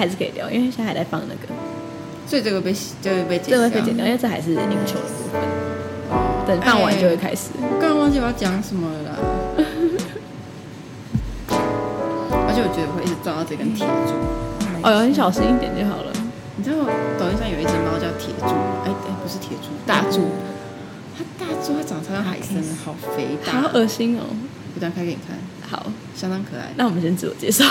还是可以聊，因为现在还在放那个，所以这个被就会被剪掉，这个被剪掉，因为这还是篮球的部分。哦，等放完就会开始。刚刚忘记我要讲什么了啦。而且我觉得我会一直撞到这根铁柱。哦，你小心一点就好了。你知道抖音上有一只猫叫铁柱？哎哎，不是铁柱，大柱。它大柱，它长得超像海参，好肥大，好恶心哦。我等下开给你看。好，相当可爱。那我们先自我介绍。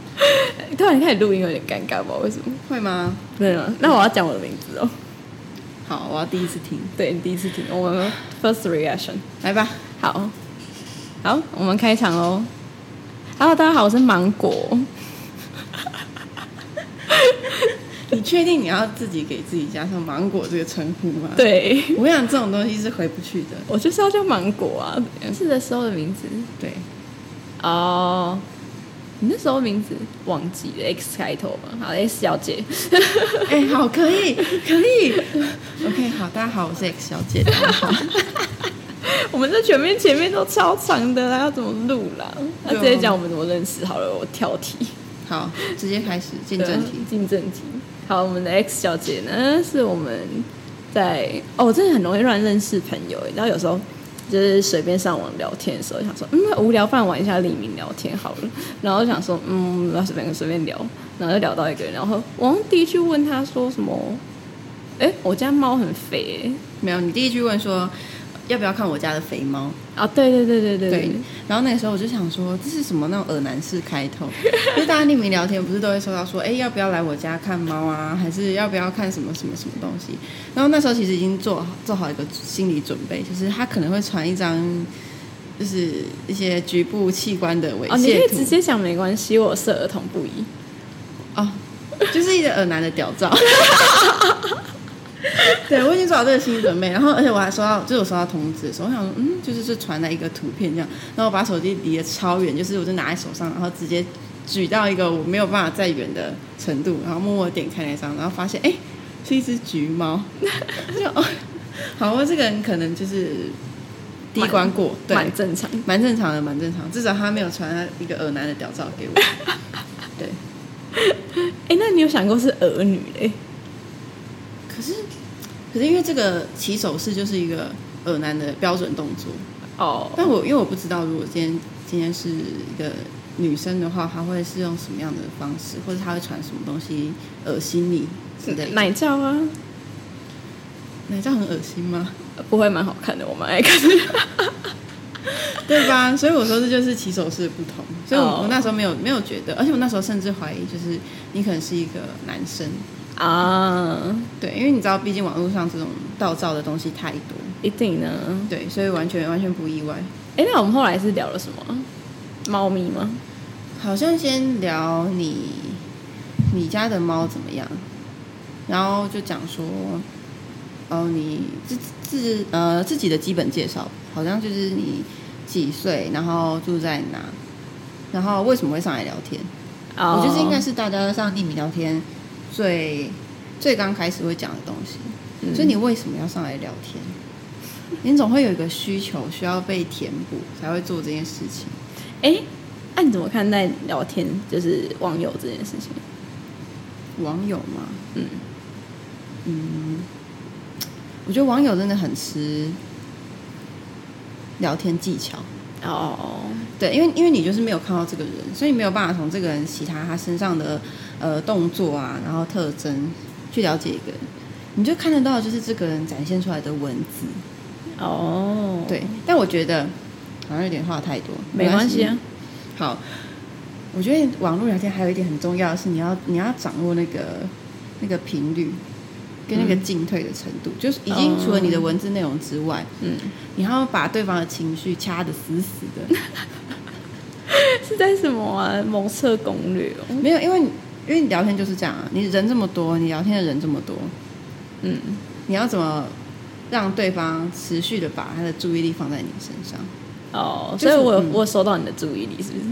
突然开始录音有点尴尬吧？为什么？会吗？对啊。那我要讲我的名字哦。好，我要第一次听。对，你第一次听。我们 first reaction，来吧。好，好，我们开场喽。Hello，大家好，我是芒果。你确定你要自己给自己加上芒果这个称呼吗？对，我想这种东西是回不去的。我就是要叫芒果啊，是的时候的名字。对。哦，你那时候名字忘记了，X 开头吧？好，X 小姐。哎，好，可以，可以。OK，好，大家好，我是 X 小姐。好。我们这前面前面都超长的啦，要怎么录啦？那直接讲我们怎么认识好了，我跳题。好，直接开始进正题。进正题。好，我们的 X 小姐呢，是我们在哦，我真的很容易乱认识朋友，然后有时候。就是随便上网聊天的时候，想说嗯，无聊，饭玩一下李明聊天好了。然后想说嗯，那随便随便聊，然后就聊到一个人，然后我第一句问他说什么？哎，我家猫很肥。没有，你第一句问说。要不要看我家的肥猫啊？对对对对对对。然后那个时候我就想说，这是什么那种耳男式开头？因 为大家匿名聊天不是都会收到说，哎，要不要来我家看猫啊？还是要不要看什么什么什么东西？然后那时候其实已经做做好一个心理准备，就是他可能会传一张，就是一些局部器官的猥亵图。哦，你可以直接讲没关系，我是儿童不宜。哦，就是一个耳男的屌照。对，我已经做好这个心理准备，然后而且我还收到，就是我收到通知的时候，我想说，嗯，就是是传来一个图片这样，然后我把手机离得超远，就是我就拿在手上，然后直接举到一个我没有办法再远的程度，然后默默点开那张，然后发现，哎，是一只橘猫，就哦，好，我这个人可能就是第一关过，对，蛮正常，蛮正常的，蛮正常，至少他没有传一个耳男的屌照给我，对，哎，那你有想过是儿女嘞？可是，可是因为这个起手式就是一个恶男的标准动作哦。Oh. 但我因为我不知道，如果今天今天是一个女生的话，她会是用什么样的方式，或者她会传什么东西恶心你之类的？奶罩啊？奶罩很恶心吗？不会，蛮好看的，我蛮爱看的，对吧？所以我说这就是起手式的不同。所以我，我那时候没有没有觉得，而且我那时候甚至怀疑，就是你可能是一个男生。啊，对，因为你知道，毕竟网络上这种盗照的东西太多，一定呢。对，所以完全完全不意外。哎，那我们后来是聊了什么？猫咪吗？好像先聊你你家的猫怎么样，然后就讲说，哦，你自自呃自己的基本介绍，好像就是你几岁，然后住在哪，然后为什么会上来聊天？哦，我觉得应该是大家上匿名聊天。最最刚开始会讲的东西，嗯，所以你为什么要上来聊天？你总会有一个需求需要被填补，才会做这件事情。哎，那你怎么看待聊天？就是网友这件事情？网友吗？嗯嗯，我觉得网友真的很吃聊天技巧。哦，对，因为因为你就是没有看到这个人，所以没有办法从这个人其他他身上的。呃，动作啊，然后特征去了解一个人，你就看得到，就是这个人展现出来的文字。哦，对，但我觉得好像有点话太多，没关系啊。好，我觉得网络聊天还有一点很重要的是，你要你要掌握那个那个频率跟那个进退的程度，嗯、就是已经除了你的文字内容之外，嗯，你还要把对方的情绪掐得死死的。是在什么啊？谋测攻略哦？没有，因为。因为你聊天就是这样啊，你人这么多，你聊天的人这么多，嗯，你要怎么让对方持续的把他的注意力放在你身上？哦，所以我、嗯、我收到你的注意力是不是？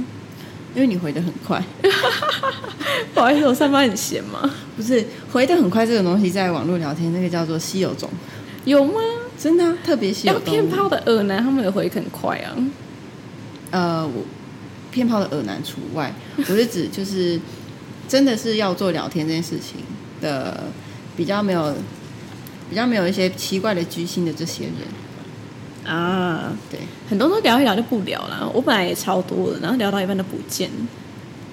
因为你回的很快，不好意思，我上班很闲嘛？不是，回的很快这种东西，在网络聊天那个叫做稀有种，有吗？真的、啊、特别稀有。要骗炮的耳男，他们也回很快啊。呃，我骗炮的耳男除外，我是指就是。真的是要做聊天这件事情的，比较没有，比较没有一些奇怪的居心的这些人啊，对，很多都聊一聊就不聊了。我本来也超多的，然后聊到一半都不见。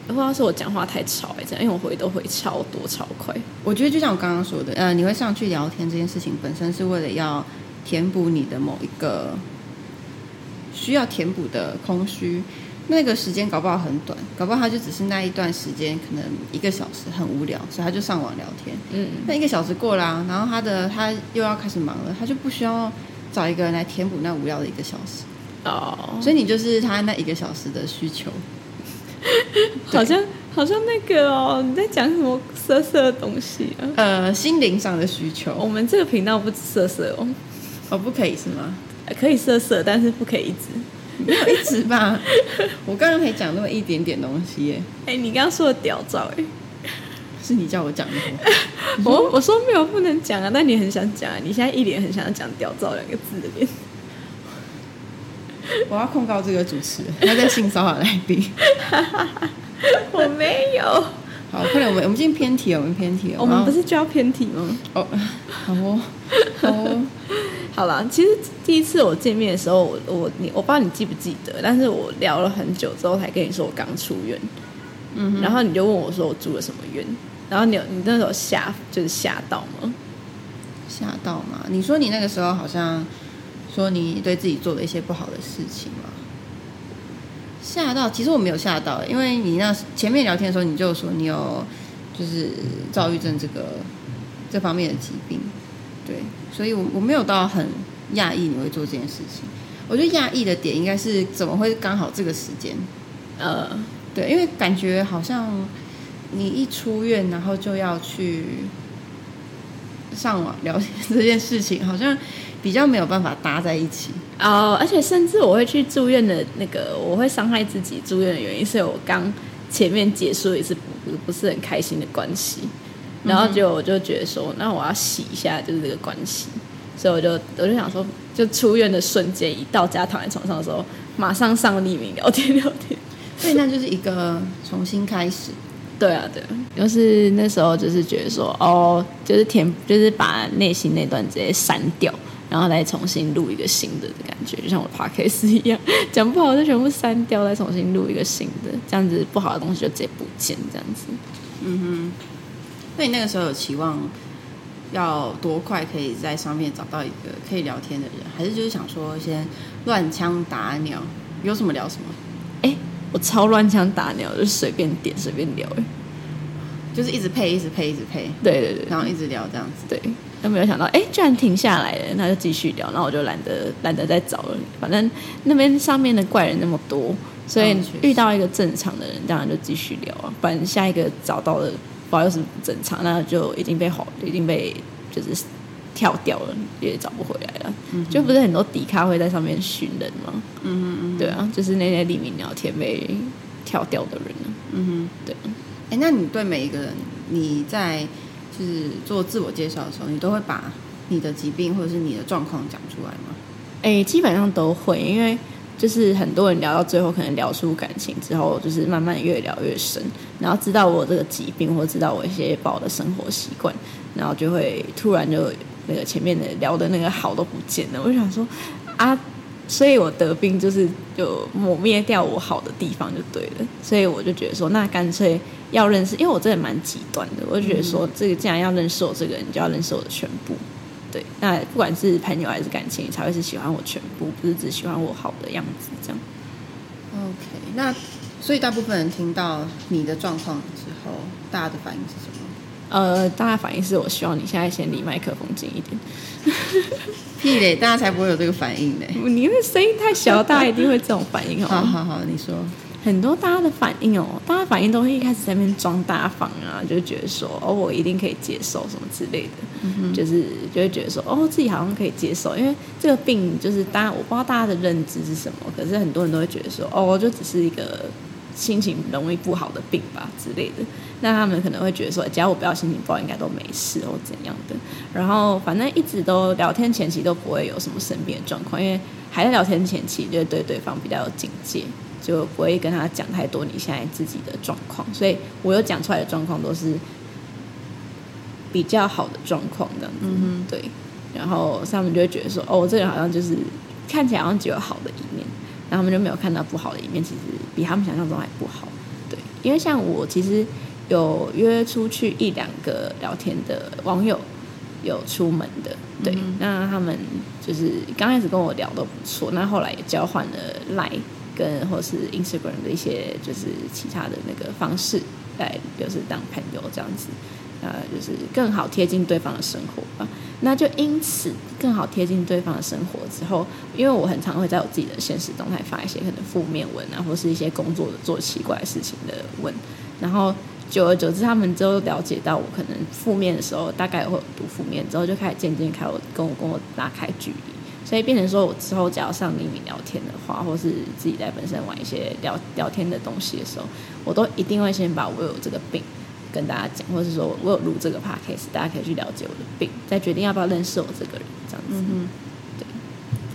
不知道是我讲话太吵哎，这样，因为我回都回超多超快。我觉得就像我刚刚说的，呃，你会上去聊天这件事情本身是为了要填补你的某一个需要填补的空虚。那个时间搞不好很短，搞不好他就只是那一段时间，可能一个小时很无聊，所以他就上网聊天。嗯，那一个小时过了，然后他的他又要开始忙了，他就不需要找一个人来填补那无聊的一个小时。哦，所以你就是他那一个小时的需求。好像好像那个哦，你在讲什么色色的东西啊？呃，心灵上的需求。我们这个频道不色色哦，哦，不可以是吗？可以色色，但是不可以一直，没 有一直吧？我刚刚可以讲那么一点点东西耶。哎、欸，你刚刚说的屌照，哎，是你叫我讲的。我我说没有不能讲啊，但你很想讲啊，你现在一脸很想讲“屌照”两个字的脸。我要控告这个主持人，他在性骚扰来宾。我没有。好，快点，我们我们今天偏题了，我们偏题了。我们不是就要偏题吗？哦，好哦，好 哦。好了，其实第一次我见面的时候，我我你我不知道你记不记得，但是我聊了很久之后才跟你说我刚出院。嗯。然后你就问我说我住了什么院，然后你你那时候吓就是吓到吗？吓到吗？你说你那个时候好像。说你对自己做了一些不好的事情吗？吓到？其实我没有吓到，因为你那前面聊天的时候，你就说你有就是躁郁症这个这方面的疾病，对，所以我我没有到很讶异你会做这件事情。我觉得讶异的点应该是怎么会刚好这个时间？呃，对，因为感觉好像你一出院，然后就要去上网聊天这件事情，好像。比较没有办法搭在一起哦，oh, 而且甚至我会去住院的那个，我会伤害自己住院的原因，是我刚前面结束一次不不是很开心的关系，然后就我就觉得说，那我要洗一下就是这个关系，所以我就我就想说，就出院的瞬间一到家躺在床上的时候，马上上匿名聊天聊天，所以那就是一个重新开始。对啊，对啊，就是那时候就是觉得说，哦，就是填就是把内心那段直接删掉。然后再重新录一个新的的感觉，就像我的 podcast 一样，讲不好就全部删掉，再重新录一个新的，这样子不好的东西就直接不见，这样子。嗯哼。那你那个时候有期望要多快可以在上面找到一个可以聊天的人，还是就是想说先乱枪打鸟，有什么聊什么？哎，我超乱枪打鸟，就随便点随便聊，哎，就是一直配，一直配，一直配，对对对，然后一直聊这样子，对。都没有想到，哎，居然停下来了，那就继续聊。然后我就懒得懒得再找了，反正那边上面的怪人那么多，所以遇到一个正常的人，当然就继续聊啊。不然下一个找到的，不知道又是不正常，那就已经被好，已经被就是跳掉了，也找不回来了。嗯、就不是很多迪卡会在上面寻人吗？嗯嗯嗯，对啊，就是那些匿名聊天被跳掉的人。嗯哼，对。哎，那你对每一个人，你在？就是做自我介绍的时候，你都会把你的疾病或者是你的状况讲出来吗？哎、欸，基本上都会，因为就是很多人聊到最后，可能聊出感情之后，就是慢慢越聊越深，然后知道我这个疾病，或知道我一些不好的生活习惯，然后就会突然就那个前面的聊的那个好都不见了。我就想说啊，所以我得病就是就抹灭掉我好的地方就对了，所以我就觉得说，那干脆。要认识，因为我真的蛮极端的，我就觉得说，这个既然要认识我这个人，就要认识我的全部。对，那不管是朋友还是感情，才会是喜欢我全部，不是只喜欢我好的样子这样。OK，那所以大部分人听到你的状况之后，大家的反应是什么？呃，大家反应是我希望你现在先离麦克风近一点。屁嘞，大家才不会有这个反应呢。你因为声音太小，大家一定会这种反应。好好好，你说。很多大家的反应哦，大家反应都会一开始在那边装大方啊，就觉得说哦，我一定可以接受什么之类的，嗯、哼就是就会觉得说哦，自己好像可以接受，因为这个病就是大家我不知道大家的认知是什么，可是很多人都会觉得说哦，就只是一个心情容易不好的病吧之类的。那他们可能会觉得说，只要我不要心情不好，应该都没事或怎样的。然后反正一直都聊天前期都不会有什么生病的状况，因为还在聊天前期就对对方比较有警戒。就不会跟他讲太多你现在自己的状况，所以我有讲出来的状况都是比较好的状况这样子，对。然后他们就会觉得说，哦，这个人好像就是看起来好像只有好的一面，然后他们就没有看到不好的一面，其实比他们想象中还不好。对，因为像我其实有约出去一两个聊天的网友，有出门的，对，嗯、那他们就是刚开始跟我聊都不错，那后来也交换了 Line 跟或是 Instagram 的一些就是其他的那个方式来就是当朋友这样子。呃，就是更好贴近对方的生活吧。那就因此更好贴近对方的生活之后，因为我很常会在我自己的现实动态发一些可能负面文啊，或是一些工作的做奇怪事情的文，然后久而久之，他们就了解到我可能负面的时候，大概会有多负面，之后就开始渐渐开我跟我跟我拉开距离，所以变成说我之后只要上匿名聊天的话，或是自己在本身玩一些聊聊天的东西的时候，我都一定会先把我有这个病。跟大家讲，或是说我有录这个 podcast，大家可以去了解我的病，再决定要不要认识我这个人，这样子。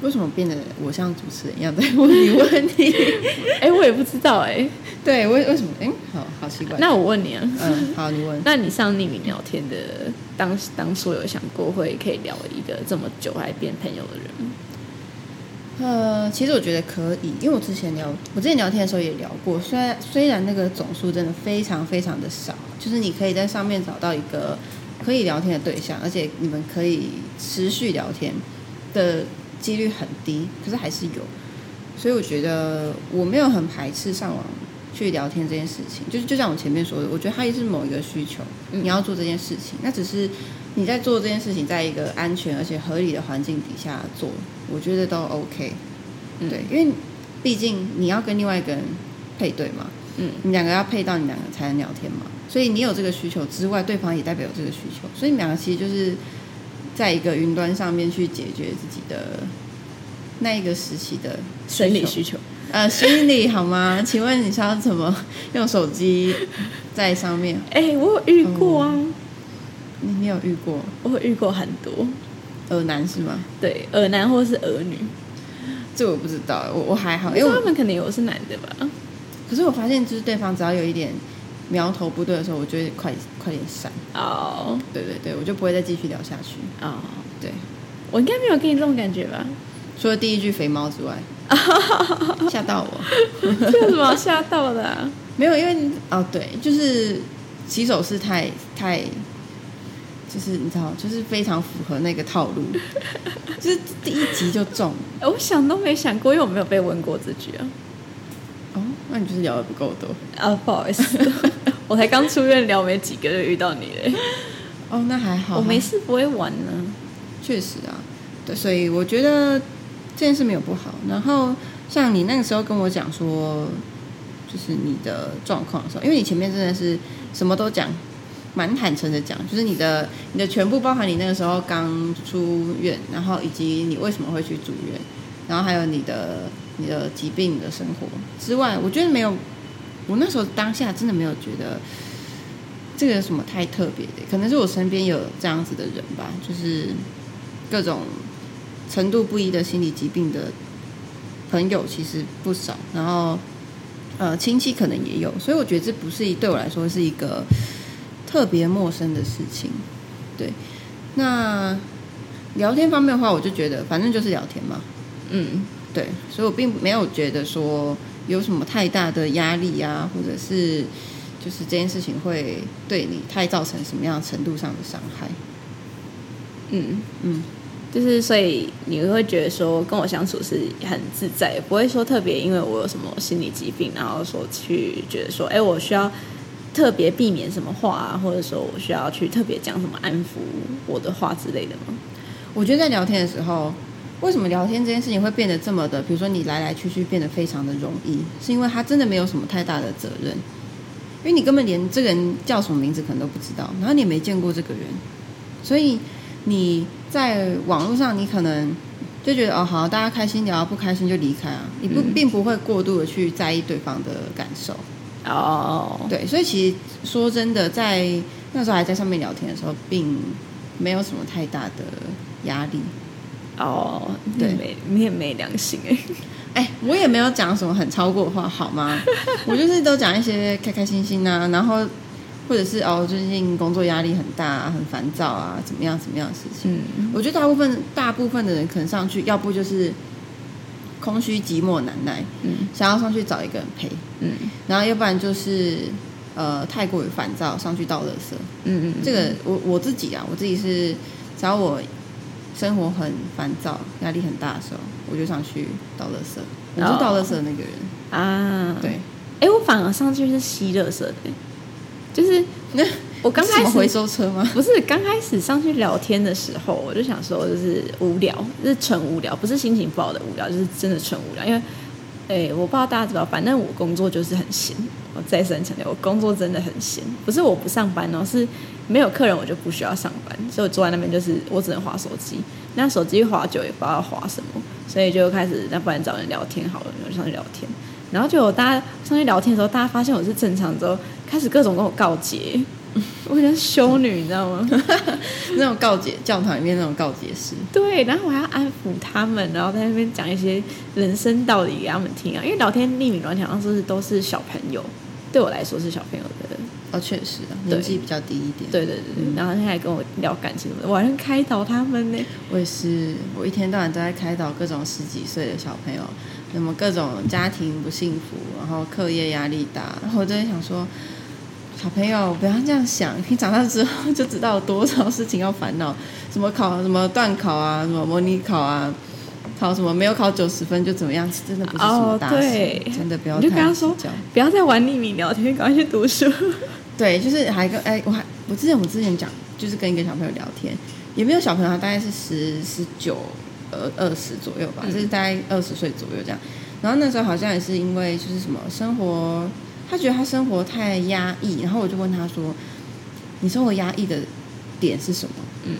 为什么变得我像主持人一样在问你问题？哎、欸，我也不知道哎、欸。对，为为什么？哎、欸，好好奇怪。那我问你啊，嗯，好，你问。那你上匿名聊天的当当初有想过会可以聊一个这么久还变朋友的人吗？呃，其实我觉得可以，因为我之前聊，我之前聊天的时候也聊过，虽然虽然那个总数真的非常非常的少，就是你可以在上面找到一个可以聊天的对象，而且你们可以持续聊天的几率很低，可是还是有，所以我觉得我没有很排斥上网去聊天这件事情，就是就像我前面说的，我觉得它也是某一个需求，你要做这件事情，那只是。你在做这件事情，在一个安全而且合理的环境底下做，我觉得都 OK。对，因为毕竟你要跟另外一个人配对嘛，嗯，你两个要配到你两个才能聊天嘛，所以你有这个需求之外，对方也代表有这个需求，所以你们两个其实就是在一个云端上面去解决自己的那一个时期的生理需求。呃，心理好吗？请问你是要怎么用手机在上面？哎、欸，我有遇过啊。嗯你你有遇过？我会遇过很多，耳男是吗？对，耳男或是儿女，这我不知道，我我还好，因为他们肯定有是男的吧。可是我发现，就是对方只要有一点苗头不对的时候，我就会快快点闪。哦，oh. 对对对，我就不会再继续聊下去。哦，oh. 对，我应该没有给你这种感觉吧？除了第一句肥猫之外，吓到我，这有什么吓到的啊？没有，因为哦，对，就是起手式太太。就是你知道，就是非常符合那个套路，就是第一集就中。我想都没想过，因为我没有被问过这句啊。哦，那你就是聊的不够多啊？不好意思，我才刚出院聊没几个就遇到你嘞。哦，那还好，我没事不会玩呢。确实啊，对，所以我觉得这件事没有不好。然后像你那个时候跟我讲说，就是你的状况的时候，因为你前面真的是什么都讲。蛮坦诚的讲，就是你的你的全部，包含你那个时候刚出院，然后以及你为什么会去住院，然后还有你的你的疾病的生活之外，我觉得没有，我那时候当下真的没有觉得这个有什么太特别的，可能是我身边有这样子的人吧，就是各种程度不一的心理疾病的朋友其实不少，然后呃亲戚可能也有，所以我觉得这不是对我来说是一个。特别陌生的事情，对。那聊天方面的话，我就觉得反正就是聊天嘛，嗯，对。所以我并没有觉得说有什么太大的压力啊，或者是就是这件事情会对你太造成什么样程度上的伤害。嗯嗯，就是所以你会觉得说跟我相处是很自在，也不会说特别因为我有什么心理疾病，然后说去觉得说，哎，我需要。特别避免什么话啊，或者说我需要去特别讲什么安抚我的话之类的吗？我觉得在聊天的时候，为什么聊天这件事情会变得这么的，比如说你来来去去变得非常的容易，是因为他真的没有什么太大的责任，因为你根本连这个人叫什么名字可能都不知道，然后你也没见过这个人，所以你在网络上你可能就觉得哦好，大家开心聊，不开心就离开啊，你不并不会过度的去在意对方的感受。哦，oh. 对，所以其实说真的，在那时候还在上面聊天的时候，并没有什么太大的压力。哦，对，没你也没良心 哎。哎、欸，我也没有讲什么很超过的话，好吗？我就是都讲一些开开心心啊，然后或者是哦，最近工作压力很大，很烦躁啊，怎么样怎么样的事情。嗯，我觉得大部分大部分的人可能上去，要不就是空虚寂寞难耐，嗯，想要上去找一个人陪，嗯，然后要不然就是呃太过于烦躁，上去倒垃圾。嗯嗯，这个我我自己啊，我自己是只要我。生活很烦躁，压力很大的时候，我就想去倒垃圾。我是倒垃圾的那个人啊。对，哎、欸，我反而上去是吸垃圾的，就是那 我刚开始回收车吗？不是，刚开始上去聊天的时候，我就想说，就是无聊，就是纯无聊，不是心情不好的无聊，就是真的纯无聊。因为，哎、欸，我不知道大家知道，反正我工作就是很闲。我再三强调，我工作真的很闲，不是我不上班哦，是。没有客人，我就不需要上班，所以我坐在那边就是我只能划手机。那手机划久也不知道划什么，所以就开始那不然找人聊天好了，就上去聊天。然后就大家上去聊天的时候，大家发现我是正常之后，开始各种跟我告解，我像修女，你知道吗？那种告解教堂里面那种告解师。对，然后我还要安抚他们，然后在那边讲一些人生道理给他们听啊。因为聊天匿名聊天好像是都是小朋友，对我来说是小朋友的。哦，确实啊，年纪比较低一点。对对对，嗯、然后他还跟我聊感情我还开导他们呢。我也是，我一天到晚都在开导各种十几岁的小朋友，那么各种家庭不幸福，然后课业压力大，然后我就在想说，小朋友不要这样想，你长大之后就知道有多少事情要烦恼，什么考什么段考啊，什么模拟考啊。考什么没有考九十分就怎么样？真的不是什么大事，哦、对真的不要太。你就跟他说，不要再玩匿名聊天，赶快去读书。对，就是还跟哎，我还我之前我之前讲，就是跟一个小朋友聊天，也没有小朋友，他大概是十十九呃二十左右吧，就是大概二十岁左右这样。然后那时候好像也是因为就是什么生活，他觉得他生活太压抑，然后我就问他说：“你生活压抑的点是什么？”嗯。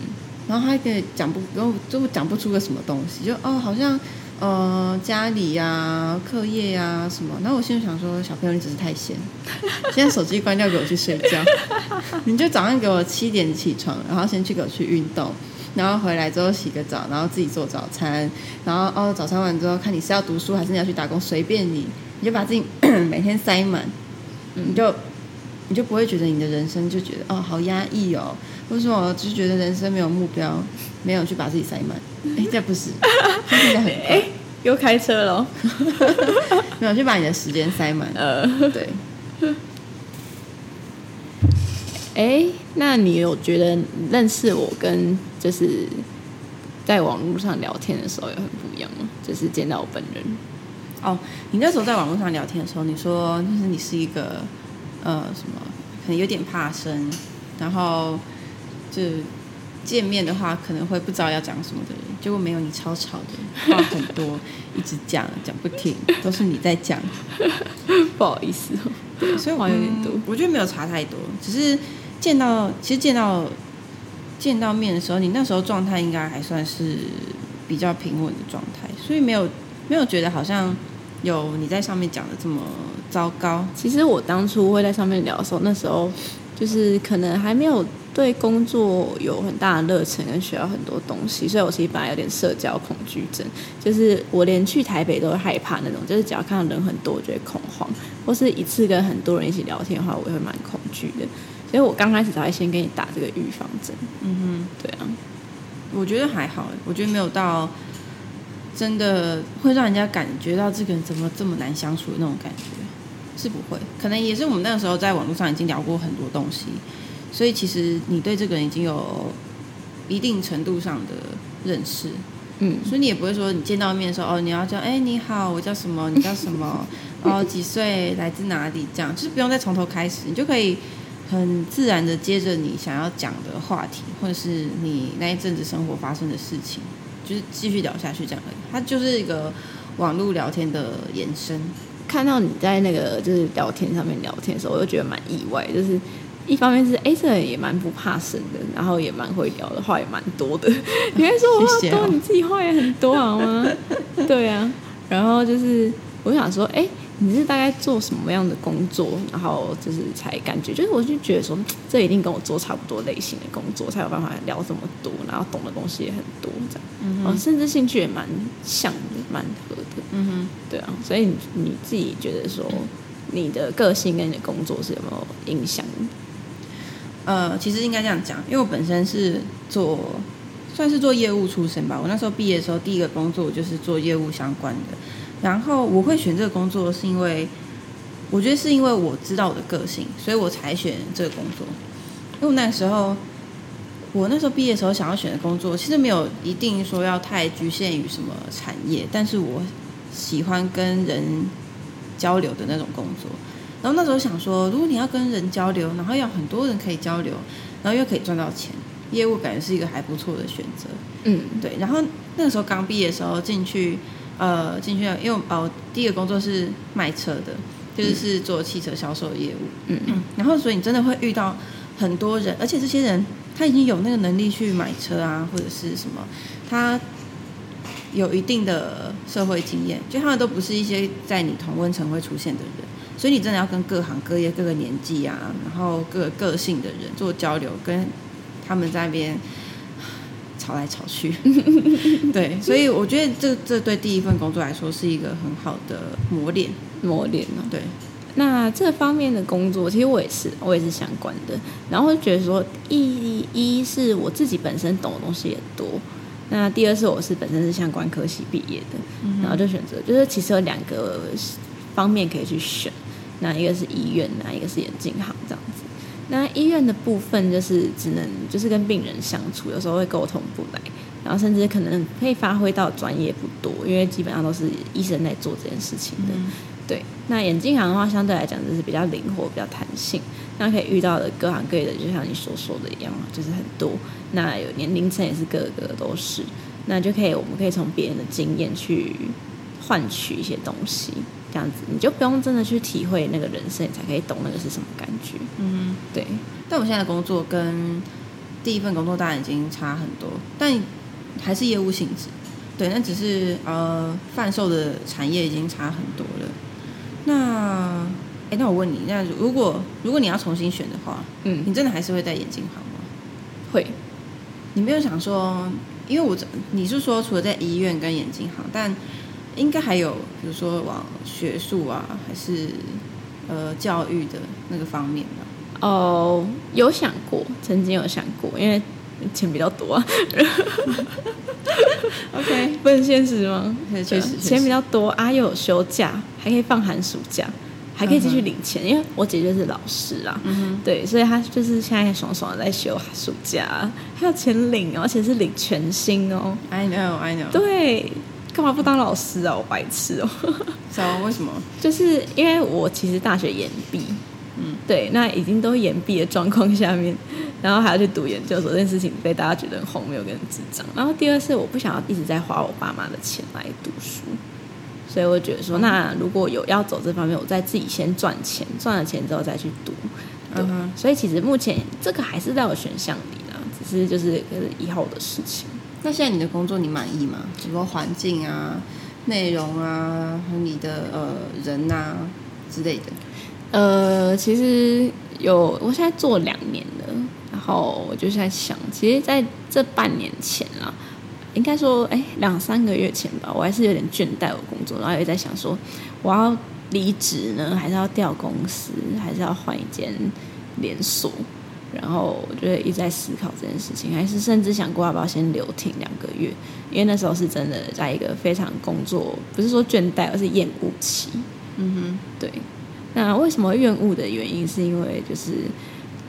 然后他给讲不，然后就讲不出个什么东西，就哦，好像呃家里呀、啊、课业呀、啊、什么。然后我现在想说，小朋友你只是太闲，现在手机关掉给我去睡觉，你就早上给我七点起床，然后先去给我去运动，然后回来之后洗个澡，然后自己做早餐，然后哦早餐完之后看你是要读书还是你要去打工，随便你，你就把自己 每天塞满，你就你就不会觉得你的人生就觉得哦好压抑哦。为什么我就是觉得人生没有目标，没有去把自己塞满？哎，这不是，现在很哎，又开车了，没有去把你的时间塞满。呃，对。哎，那你有觉得认识我跟就是在网络上聊天的时候有很不一样吗？就是见到我本人。哦，你那时候在网络上聊天的时候，你说就是你是一个呃什么，可能有点怕生，然后。就见面的话，可能会不知道要讲什么的人，结果没有你超吵的，话很多，一直讲讲不停，都是你在讲，不好意思哦。对，所以话有点多，嗯，我觉得没有差太多，只是见到，其实见到见到面的时候，你那时候状态应该还算是比较平稳的状态，所以没有没有觉得好像有你在上面讲的这么糟糕。其实我当初会在上面聊的时候，那时候就是可能还没有。对工作有很大的热忱，跟学到很多东西，所以我其实本来有点社交恐惧症，就是我连去台北都会害怕那种，就是只要看到人很多，我就会恐慌，或是一次跟很多人一起聊天的话，我也会蛮恐惧的。所以我刚开始才会先给你打这个预防针。嗯哼，对啊，我觉得还好，我觉得没有到真的会让人家感觉到这个人怎么这么难相处的那种感觉，是不会。可能也是我们那个时候在网络上已经聊过很多东西。所以其实你对这个人已经有一定程度上的认识，嗯，所以你也不会说你见到面的时候哦，你要叫哎你好，我叫什么，你叫什么，哦几岁，来自哪里，这样就是不用再从头开始，你就可以很自然的接着你想要讲的话题，或者是你那一阵子生活发生的事情，就是继续聊下去这样而已。它就是一个网络聊天的延伸。看到你在那个就是聊天上面聊天的时候，我就觉得蛮意外，就是。一方面是哎，这人也蛮不怕生的，然后也蛮会聊的，话也蛮多的。你还说我话多，你自己话也很多好吗？对啊。然后就是我想说，哎，你是大概做什么样的工作，然后就是才感觉，就是我就觉得说，这一定跟我做差不多类型的工作，才有办法聊这么多，然后懂的东西也很多，这样，嗯哼，甚至兴趣也蛮像的，蛮合的，嗯哼，对啊，所以你你自己觉得说，你的个性跟你的工作是有没有影响？呃，其实应该这样讲，因为我本身是做算是做业务出身吧。我那时候毕业的时候，第一个工作就是做业务相关的。然后我会选这个工作，是因为我觉得是因为我知道我的个性，所以我才选这个工作。因为那时候我那时候毕业的时候想要选的工作，其实没有一定说要太局限于什么产业，但是我喜欢跟人交流的那种工作。然后那时候想说，如果你要跟人交流，然后要很多人可以交流，然后又可以赚到钱，业务感觉是一个还不错的选择。嗯，对。然后那个时候刚毕业的时候进去，呃，进去因为哦，第一个工作是卖车的，就是是做汽车销售业务。嗯嗯。然后所以你真的会遇到很多人，而且这些人他已经有那个能力去买车啊，或者是什么，他有一定的社会经验，就他们都不是一些在你同温层会出现的人。所以你真的要跟各行各业、各个年纪啊，然后各个个性的人做交流，跟他们在那边吵来吵去。对，所以我觉得这这对第一份工作来说是一个很好的磨练，磨练哦。对，那这方面的工作，其实我也是，我也是相关的。然后觉得说，一一是我自己本身懂的东西也多，那第二是我是本身是相关科系毕业的，嗯、然后就选择，就是其实有两个方面可以去选。那一个是医院，那一个是眼镜行这样子。那医院的部分就是只能就是跟病人相处，有时候会沟通不来，然后甚至可能可以发挥到专业不多，因为基本上都是医生在做这件事情的。嗯、对，那眼镜行的话，相对来讲就是比较灵活、比较弹性，那可以遇到的各行各业的，就像你所说的一样，就是很多。那有年龄层也是各个都是，那就可以我们可以从别人的经验去换取一些东西。这样子，你就不用真的去体会那个人生，你才可以懂那个是什么感觉。嗯，对。但我现在的工作跟第一份工作当然已经差很多，但还是业务性质。对，那只是呃，贩售的产业已经差很多了。那，哎，那我问你，那如果如果你要重新选的话，嗯，你真的还是会戴眼镜行吗？会。你没有想说，因为我你是说除了在医院跟眼镜行，但应该还有，比如说往学术啊，还是呃教育的那个方面吧。哦，有想过，曾经有想过，因为钱比较多啊。OK，不很现实吗？确实，钱比较多啊，又有休假，还可以放寒暑假，还可以继续领钱。嗯、因为我姐姐是老师啊，嗯、对，所以她就是现在爽爽的在休暑假，还有钱领，而且是领全薪哦。I know, I know。对。干嘛不当老师啊？我白痴哦、喔！什么？为什么？就是因为我其实大学延毕，嗯，对，那已经都延毕的状况下面，然后还要去读研究所，这件事情被大家觉得很荒谬跟智障。然后第二是我不想要一直在花我爸妈的钱来读书，所以我觉得说，那如果有要走这方面，我再自己先赚钱，赚了钱之后再去读。对，嗯、哼所以其实目前这个还是在我选项里的，只是就是以后的事情。那现在你的工作你满意吗？比如说环境啊、内容啊和你的呃人啊之类的。呃，其实有，我现在做两年了，然后我就在想，其实在这半年前啦，应该说哎两三个月前吧，我还是有点倦怠我工作，然后也在想说，我要离职呢，还是要调公司，还是要换一间连锁？然后我就一直在思考这件事情，还是甚至想过要不要先留停两个月，因为那时候是真的在一个非常工作，不是说倦怠，而是厌恶期。嗯哼，对。那为什么厌恶的原因，是因为就是。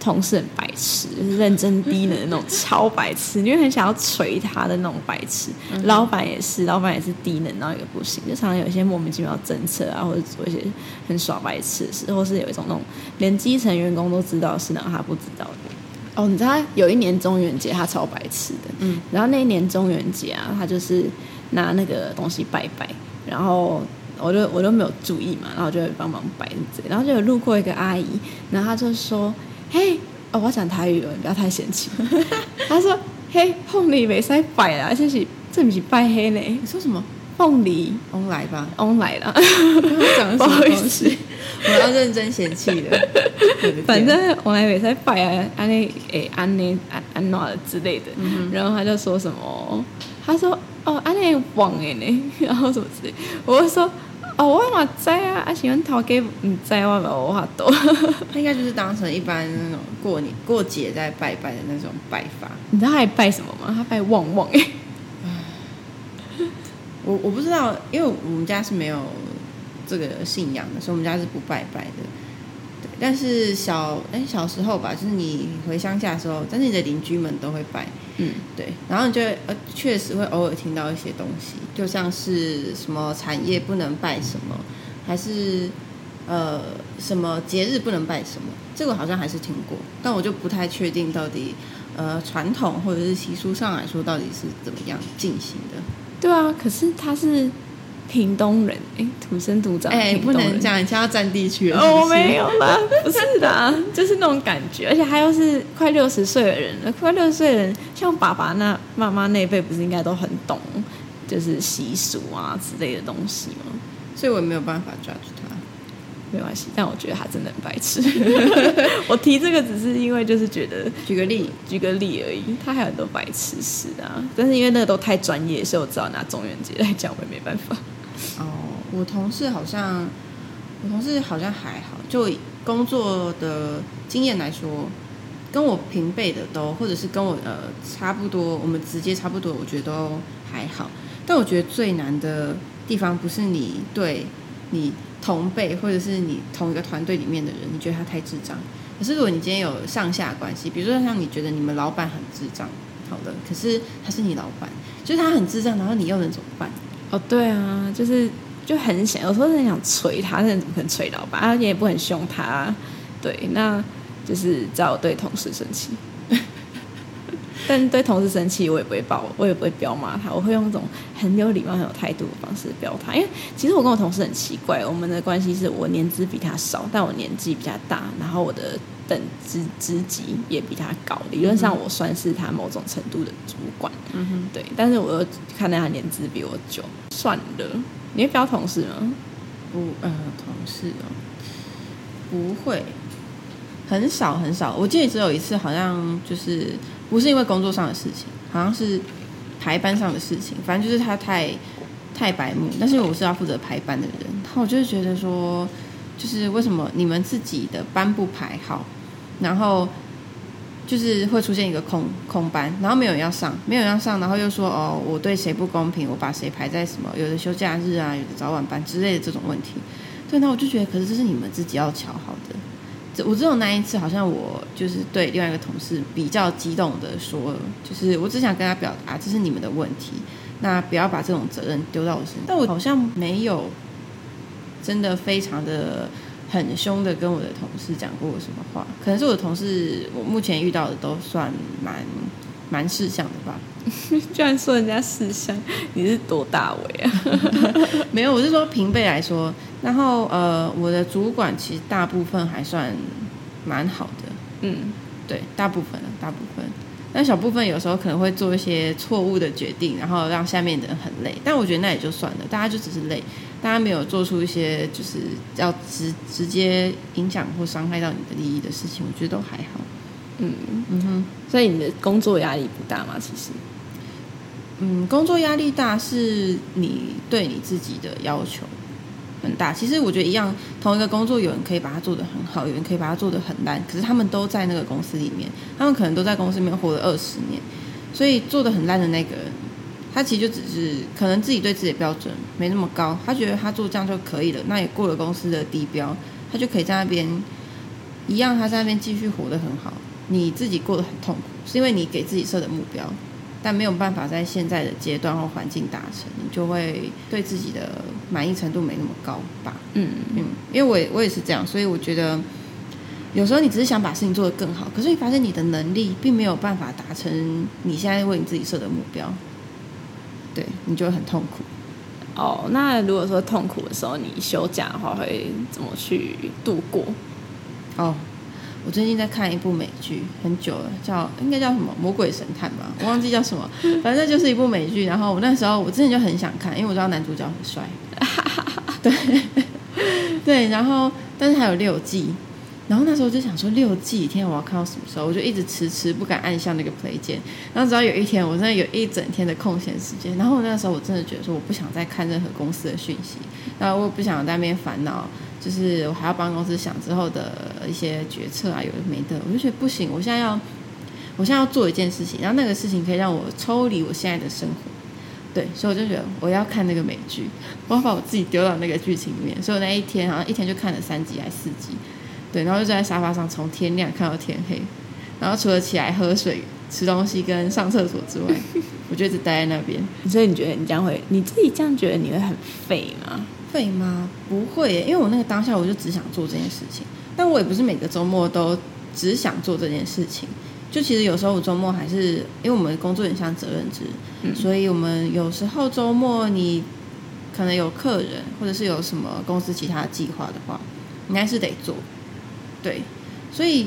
同事很白痴，就是认真低能的那种超白痴，你会很想要锤他的那种白痴。嗯、老板也是，老板也是低能到一个不行，就常常有一些莫名其妙政策啊，或者做一些很耍白痴的事，或是有一种那种连基层员工都知道的事，然后他不知道的。哦，你知道有一年中元节他超白痴的，嗯，然后那一年中元节啊，他就是拿那个东西拜拜，然后我就我都没有注意嘛，然后就会帮忙摆嘴，然后就有路过一个阿姨，然后他就说。嘿，哦，我要讲台语了，你不要太嫌弃。他说：“嘿，凤梨没使拜啦，而且是这不是拜黑呢？你说什么？凤梨翁来吧，翁来了，讲不好意思，我要认真嫌弃的。反正我还以为在拜啊，安内诶，安内安安娜之类的，嗯、然后他就说什么，他说哦，安内忘诶呢，然后什么之类，我就说哦，我嘛知啊，啊喜欢讨给唔知我冇话多，他应该就是当成一般那种过年过节在拜拜的那种拜法。你知道他还拜什么吗？他拜旺旺诶。我我不知道，因为我们家是没有这个信仰的，所以我们家是不拜拜的。对，但是小哎小时候吧，就是你回乡下的时候，但是你的邻居们都会拜，嗯，对，然后你就呃确实会偶尔听到一些东西，就像是什么产业不能拜什么，还是呃什么节日不能拜什么，这个好像还是听过，但我就不太确定到底呃传统或者是习俗上来说到底是怎么样进行的。对啊，可是他是屏东人，哎，土生土长。哎，不能这样，你现在要占地区了是是？哦，没有啦，不是的，就是那种感觉，而且他又是快六十岁的人了，快六十岁的人，像爸爸那妈妈那一辈，不是应该都很懂，就是习俗啊之类的东西吗？所以我也没有办法抓住他。没关系，但我觉得他真的很白痴。我提这个只是因为就是觉得举个例，举个例而已。他还有很多白痴事啊，但是因为那个都太专业，所以我只好拿中元节来讲，我也没办法。哦，我同事好像，我同事好像还好，就工作的经验来说，跟我平辈的都，或者是跟我呃差不多，我们直接差不多，我觉得都还好。但我觉得最难的地方不是你对你。同辈或者是你同一个团队里面的人，你觉得他太智障。可是如果你今天有上下关系，比如说像你觉得你们老板很智障，好的，可是他是你老板，就是他很智障，然后你又能怎么办？哦，对啊，就是就很想，有时候很想捶他，但怎么可能捶老板？啊，你也不很凶他，对，那就是找我对同事生气。但对同事生气，我也不会爆，我也不会彪骂他，我会用一种很有礼貌、很有态度的方式飙他。因为其实我跟我同事很奇怪，我们的关系是我年资比他少，但我年纪比较大，然后我的等职职级也比他高，理论上我算是他某种程度的主管。嗯哼，对。但是我又看到他年资比我久，算了，你会飙同事吗？不，呃，同事哦，不会，很少很少。我记得只有一次，好像就是。不是因为工作上的事情，好像是排班上的事情。反正就是他太太白目，但是我是要负责排班的人。然后我就觉得说，就是为什么你们自己的班不排好，然后就是会出现一个空空班，然后没有人要上，没有人要上，然后又说哦，我对谁不公平，我把谁排在什么，有的休假日啊，有的早晚班之类的这种问题。对，那我就觉得，可是这是你们自己要瞧好的。我只有那一次，好像我就是对另外一个同事比较激动的说，就是我只想跟他表达，这是你们的问题，那不要把这种责任丢到我身上。但我好像没有真的非常的很凶的跟我的同事讲过什么话，可能是我的同事，我目前遇到的都算蛮蛮识相的吧。居然说人家识相，你是多大位啊？没有，我是说平辈来说。然后呃，我的主管其实大部分还算蛮好的。嗯，对，大部分大部分。但小部分有时候可能会做一些错误的决定，然后让下面的人很累。但我觉得那也就算了，大家就只是累，大家没有做出一些就是要直直接影响或伤害到你的利益的事情，我觉得都还好。嗯嗯哼，所以你的工作压力不大吗？其实。嗯，工作压力大是你对你自己的要求很大。其实我觉得一样，同一个工作，有人可以把它做得很好，有人可以把它做得很烂。可是他们都在那个公司里面，他们可能都在公司里面活了二十年，所以做得很烂的那个人，他其实就只是可能自己对自己的标准没那么高，他觉得他做这样就可以了，那也过了公司的低标，他就可以在那边一样，他在那边继续活得很好。你自己过得很痛苦，是因为你给自己设的目标。但没有办法在现在的阶段或环境达成，你就会对自己的满意程度没那么高吧？嗯嗯，因为我也我也是这样，所以我觉得有时候你只是想把事情做得更好，可是你发现你的能力并没有办法达成你现在为你自己设的目标，对，你就会很痛苦。哦，那如果说痛苦的时候，你休假的话会怎么去度过？哦，我最近在看一部美剧，很久了，叫应该叫什么《魔鬼神探》吧，我忘记叫什么，反正就是一部美剧。然后我那时候我之前就很想看，因为我知道男主角很帅。对 对，然后但是还有六季。然后那时候就想说六季，天，我要看到什么时候？我就一直迟迟不敢按下那个 play 键。然后直到有一天，我真的有一整天的空闲时间。然后我那时候我真的觉得说，我不想再看任何公司的讯息，然后我不想在那边烦恼，就是我还要帮公司想之后的一些决策啊，有的没的。我就觉得不行，我现在要，我现在要做一件事情，然后那个事情可以让我抽离我现在的生活。对，所以我就觉得我要看那个美剧，我要把我自己丢到那个剧情里面。所以我那一天好像一天就看了三集还是四集。对，然后就坐在沙发上，从天亮看到天黑，然后除了起来喝水、吃东西跟上厕所之外，我就一直待在那边。所以你觉得你这样会，你自己这样觉得你会很废吗？废吗？不会耶，因为我那个当下我就只想做这件事情，但我也不是每个周末都只想做这件事情。就其实有时候我周末还是，因为我们工作很像责任制，嗯、所以我们有时候周末你可能有客人，或者是有什么公司其他计划的话，应该是得做。对，所以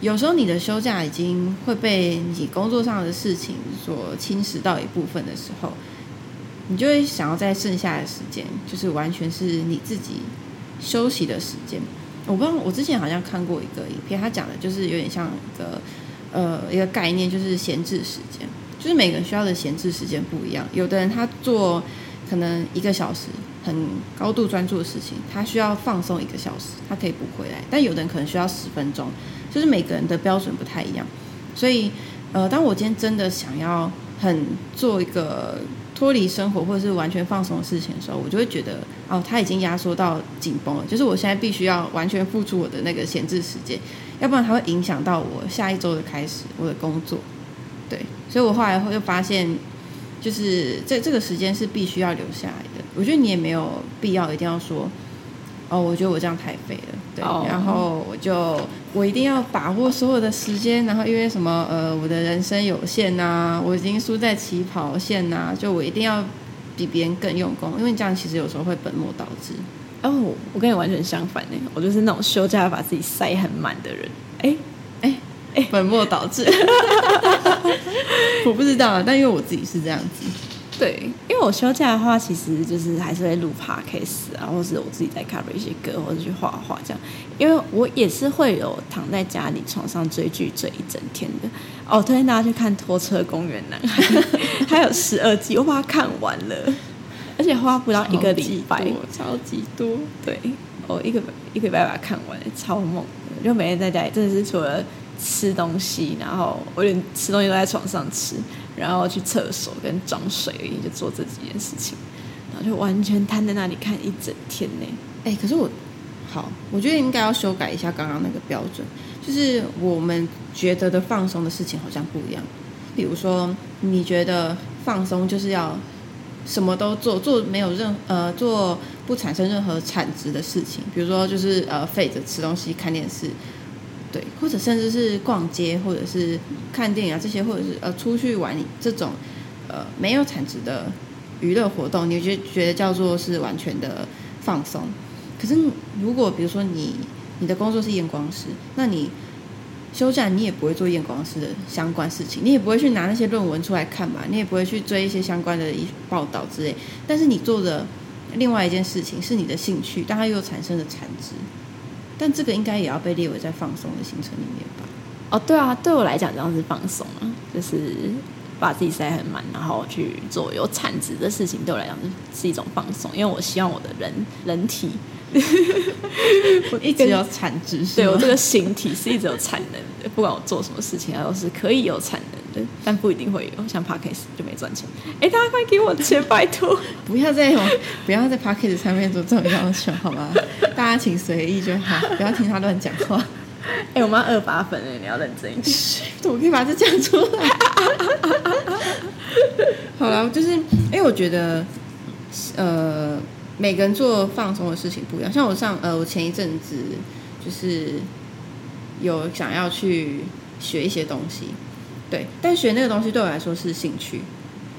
有时候你的休假已经会被你工作上的事情所侵蚀到一部分的时候，你就会想要在剩下的时间，就是完全是你自己休息的时间。我不知道，我之前好像看过一个影片，他讲的就是有点像一个呃一个概念，就是闲置时间，就是每个人需要的闲置时间不一样。有的人他做可能一个小时。很高度专注的事情，他需要放松一个小时，他可以补回来。但有的人可能需要十分钟，就是每个人的标准不太一样。所以，呃，当我今天真的想要很做一个脱离生活或者是完全放松的事情的时候，我就会觉得，哦，他已经压缩到紧绷了。就是我现在必须要完全付出我的那个闲置时间，要不然它会影响到我下一周的开始，我的工作。对，所以我后来会又发现，就是这这个时间是必须要留下来的。我觉得你也没有必要一定要说，哦，我觉得我这样太废了，对，oh. 然后我就我一定要把握所有的时间，然后因为什么，呃，我的人生有限呐、啊，我已经输在起跑线呐、啊，就我一定要比别人更用功，因为这样其实有时候会本末倒置。哦、oh,，我跟你完全相反呢，我就是那种休假把自己塞很满的人，哎哎哎，本末倒置 我不知道，但因为我自己是这样子。对，因为我休假的话，其实就是还是会录 podcast 啊，或是我自己在 cover 一些歌，或者去画画这样。因为我也是会有躺在家里床上追剧追一整天的。哦，推荐大家去看《拖车公园男孩》，还有十二集，我把它看完了，而且花不到一个礼拜，超级多。对，我一个一个礼拜把它看完，超猛。就每天在家里，真的是除了吃东西，然后我连吃东西都在床上吃。然后去厕所跟装水而已，就做这几件事情，然后就完全瘫在那里看一整天呢。哎，可是我，好，我觉得应该要修改一下刚刚那个标准，就是我们觉得的放松的事情好像不一样。比如说，你觉得放松就是要什么都做，做没有任呃做不产生任何产值的事情，比如说就是呃废着吃东西看电视。对，或者甚至是逛街，或者是看电影啊，这些，或者是呃出去玩这种呃没有产值的娱乐活动，你就觉得叫做是完全的放松。可是如果比如说你你的工作是验光师，那你休假你也不会做验光师的相关事情，你也不会去拿那些论文出来看嘛，你也不会去追一些相关的报道之类。但是你做的另外一件事情是你的兴趣，但它又产生了产值。但这个应该也要被列为在放松的行程里面吧？哦，对啊，对我来讲这样是放松啊，就是把自己塞很满，然后去做有产值的事情，对我来讲是一种放松。因为我希望我的人人体，我一直有产值，对我这个形体是一直有产能的，不管我做什么事情，它都是可以有产能的，但不一定会有。像 Podcast 就没赚钱，哎，大家快给我钱，拜托！不要再不要在 Podcast 上面做这种要求，好吗？大家请随意就好，不要听他乱讲话。哎、欸，我们要二八粉哎，你要认真一点。我可以把这讲出来。好了，就是因为我觉得，呃，每个人做放松的事情不一样。像我上呃，我前一阵子就是有想要去学一些东西，对，但学那个东西对我来说是兴趣。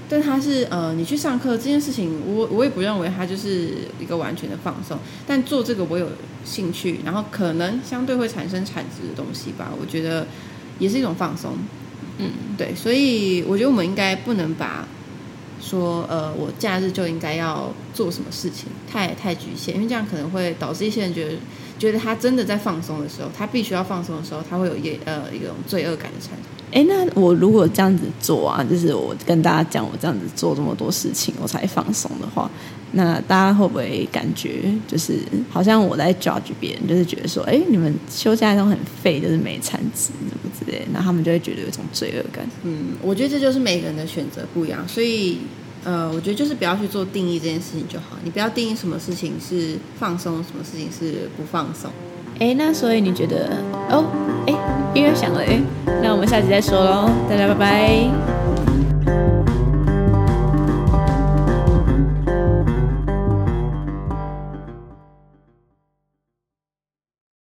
但他是呃，你去上课这件事情，我我也不认为它就是一个完全的放松。但做这个我有兴趣，然后可能相对会产生产值的东西吧，我觉得也是一种放松。嗯，对，所以我觉得我们应该不能把说呃，我假日就应该要做什么事情太太局限，因为这样可能会导致一些人觉得。觉得他真的在放松的时候，他必须要放松的时候，他会有一呃一种罪恶感的产生。哎，那我如果这样子做啊，就是我跟大家讲，我这样子做这么多事情，我才放松的话，那大家会不会感觉就是好像我在 judge 别人，就是觉得说，哎，你们休假都很废，就是没产值什么之类的，那他们就会觉得有一种罪恶感。嗯，我觉得这就是每个人的选择不一样，所以。呃，我觉得就是不要去做定义这件事情就好。你不要定义什么事情是放松，什么事情是不放松。哎，那所以你觉得？哦，哎，音乐响了，哎，那我们下集再说喽，大家拜拜。